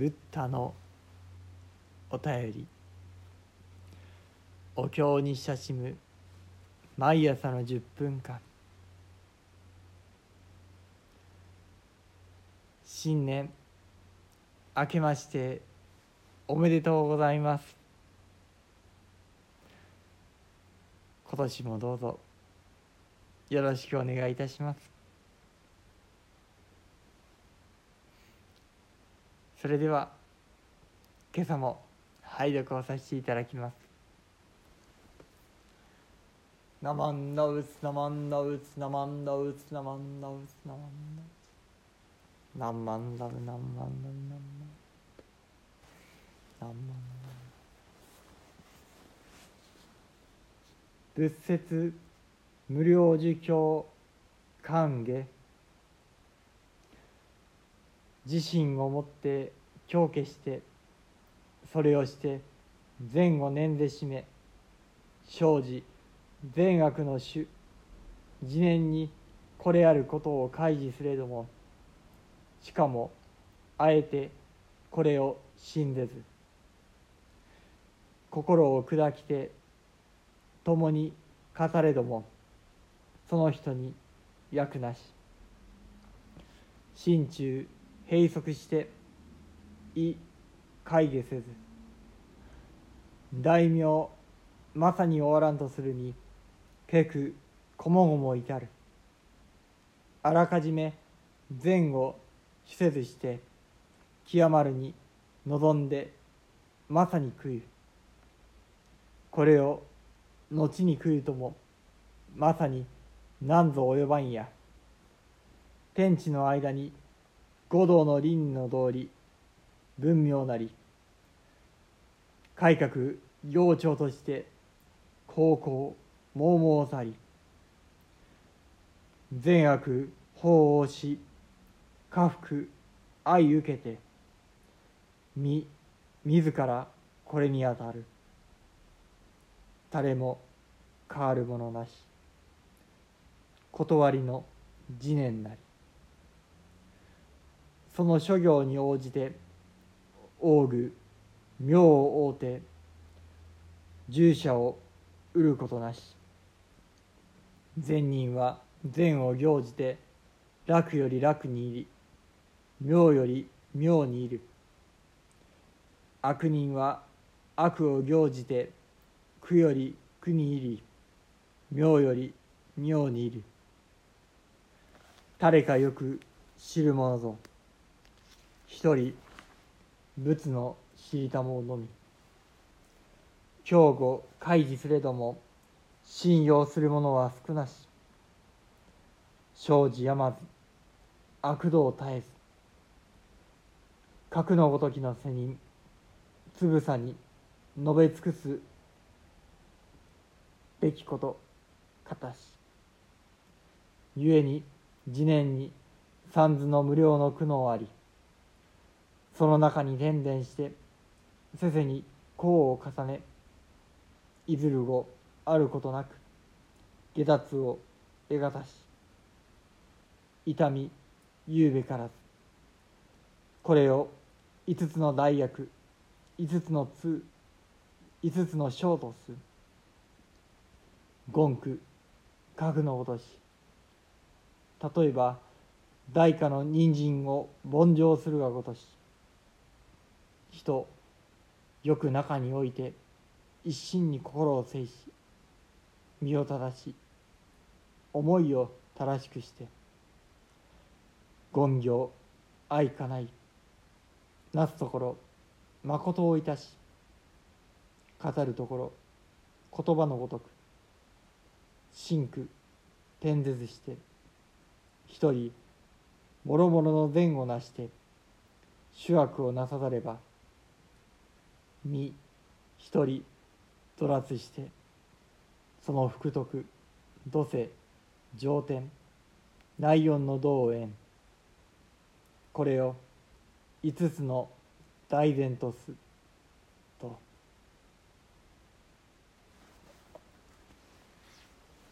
ブッダのお便り。お経に親しむ。毎朝の10分間。新年。明けまして。おめでとうございます。今年もどうぞ。よろしくお願いいたします。それでは今朝も拝読をさせていただきます「ナマンダウツナマンダウツナマンダウツナマンダウツナマンダウツ」「ナンマンダウナンマンダウナンマンダウナンマンダウ」仏説無料儒教歓迎。自身をもって強化してそれをして善を念でしめ生じ善悪の種自念にこれあることを開示すれどもしかもあえてこれを信ぜず心を砕きて共に語れどもその人に役なし。心中閉塞して意会下せず大名まさに終わらんとするに結くこもごも至る。あらかじめ善をしせずして極まるに望んでまさに食う。これを後に食うともまさに何ぞ及ばんや。天地の間に五道の輪の通り文明なり改革行長として高校猛々さり善悪法をし家福愛受けて身自らこれにあたる。誰も変わるものなし。断りの次年なり。その諸行に応じて王具名を追うて従者を売ることなし。善人は善を行じて楽より楽に入り妙より妙にいる。悪人は悪を行じて苦より苦に入り妙より妙にいる。誰かよく知る者ぞ。一人仏の知りたものみ。強護開示すれども信用する者は少なし。生じやまず悪道絶えず。核のごときの背につぶさに述べ尽くすべきことかたし。故に次年に三途の無料の苦悩あり。その中に伝々してせせに功を重ねいずる後あることなく下脱を得がたし痛み言うべからず。これを五つの大役五つの通五つの章とする。言句家具のごとし。例えば大家の人参を凡情するがごとし。人よく中において一心に心を制し身を正し思いを正しくして言行愛かないなすところ誠をいたし語るところ言葉のごとく真空天絶して一人諸々の善をなして主悪をなさざれば身一人ドラツしてその福徳土世上天内音の道縁これを五つの大善とすと「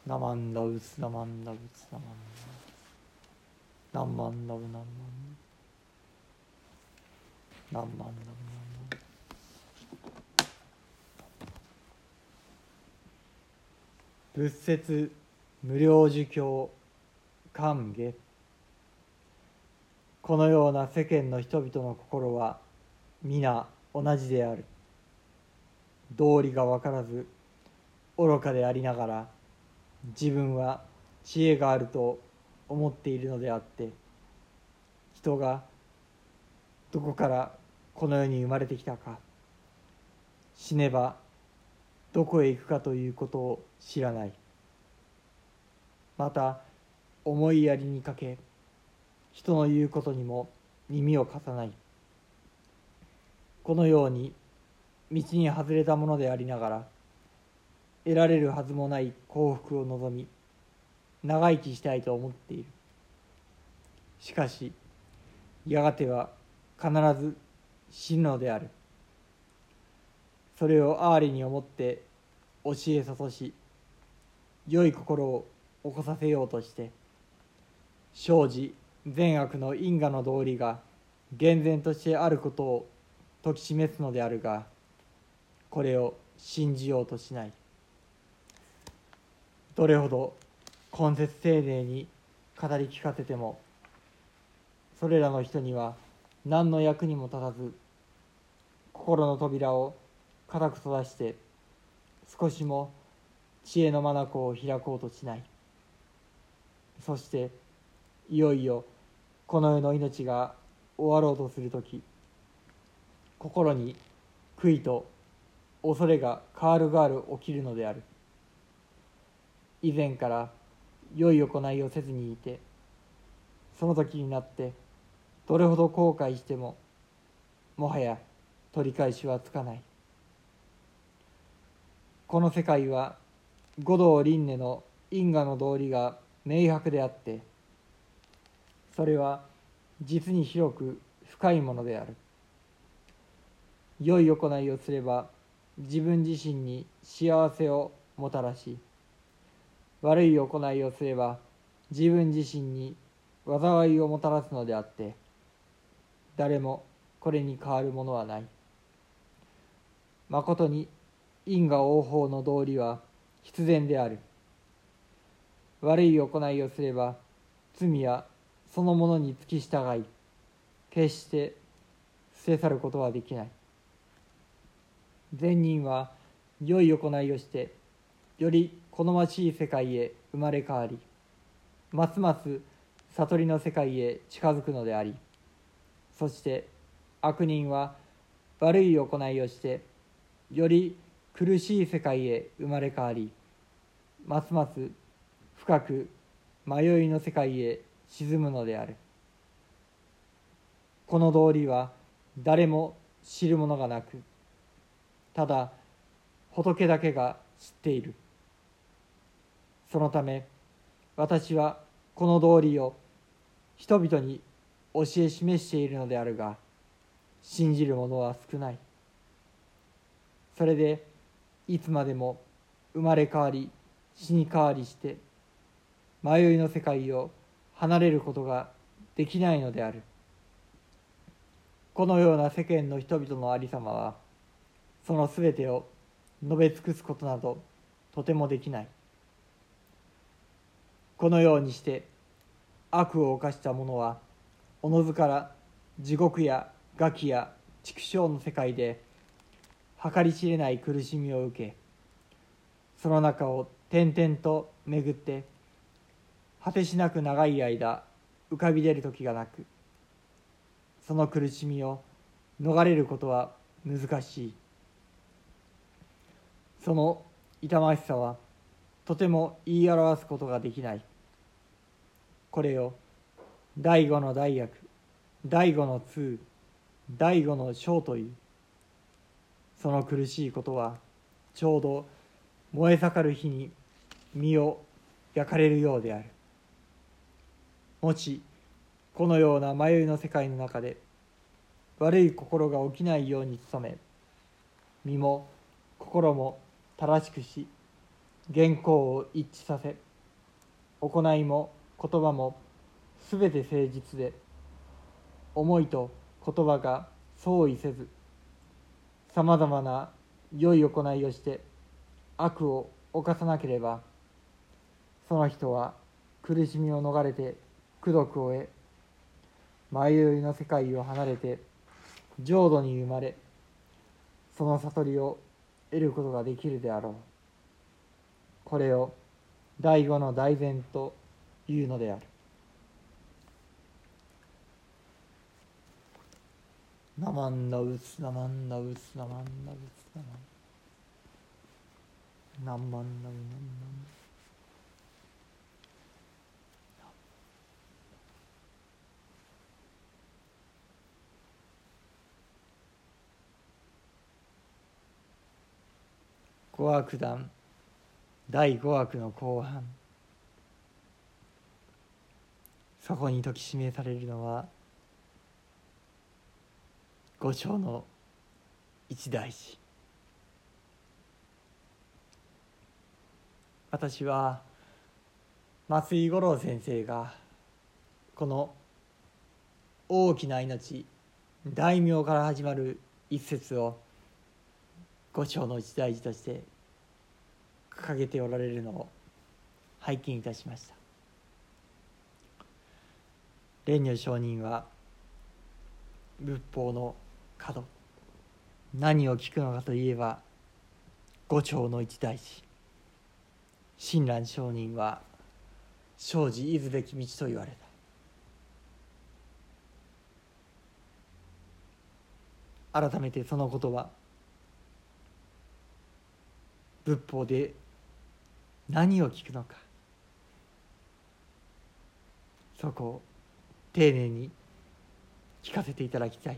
ナマンダウツナマンダウツナマンダウツナマンダウナマンダウなんなんだうな仏説無料儒教歓迎このような世間の人々の心は皆同じである。道理が分からず愚かでありながら自分は知恵があると思っているのであって人がどこからこの世に生まれてきたか死ねばどこへ行くかということを知らない。また思いやりにかけ人の言うことにも耳を貸さない。このように道に外れたものでありながら得られるはずもない幸福を望み長生きしたいと思っている。しかしやがては必ず死ぬのである。それを哀れに思って教え諭し良い心を起こさせようとして生じ善悪の因果の道理が厳然としてあることを説き示すのであるがこれを信じようとしない。どれほど根節丁寧に語り聞かせてもそれらの人には何の役にも立たず心の扉を固く閉ざして少しも知恵の眼を開こうとしない。そしていよいよこの世の命が終わろうとする時。心に悔いと恐れが変わる変わる起きるのである。以前から良い行いをせずにいてその時になってどれほど後悔してももはや取り返しはつかない。この世界は五道輪廻の因果の道理が明白であってそれは実に広く深いものである。良い行いをすれば自分自身に幸せをもたらし悪い行いをすれば自分自身に災いをもたらすのであって誰もこれに変わるものはない。まことに因果応報の道理は必然である。悪い行いをすれば罪はそのものに付き従い決して捨て去ることはできない。善人は良い行いをしてより好ましい世界へ生まれ変わりますます悟りの世界へ近づくのでありそして悪人は悪い行いをしてより苦しい世界へ生まれ変わりますます深く迷いの世界へ沈むのである。この道理は誰も知るものがなくただ仏だけが知っている。そのため私はこの道理を人々に教え示しているのであるが信じる者は少ない。それでいつまでも生まれ変わり死に変わりして迷いの世界を離れることができないのである。このような世間の人々のありさまはその全てを述べ尽くすことなどとてもできない。このようにして悪を犯した者はおのずから地獄や餓鬼や畜生の世界で計り知れない苦しみを受けその中を転々と巡って果てしなく長い間浮かび出る時がなくその苦しみを逃れることは難しい。その痛ましさはとても言い表すことができない。これを第五の大役第五の通第五の章というその苦しいことはちょうど燃え盛る日に身を焼かれるようである。もしこのような迷いの世界の中で悪い心が起きないように努め身も心も正しくし原稿を一致させ行いも言葉もすべて誠実で思いと言葉が相違せずさまざまな良い行いをして悪を犯さなければその人は苦しみを逃れて功徳を得迷いの世界を離れて浄土に生まれその悟りを得ることができるであろう。これを第五の大善というのである。なまんなうつなまんなうつなまんなうつなまんなんまんだうなんなんだ五悪談第五悪の後半そこに解き示されるのは「五章の一大事。私は松井五郎先生がこの大きな命大名から始まる一節を五章の一大事として掲げておられるのを拝見いたしました。蓮如上人は仏法の角。何を聞くのかといえば五丁の一大事親鸞上人は生じいずべき道と言われた。改めてその言葉仏法で何を聞くのか。そこを丁寧に聞かせていただきたい。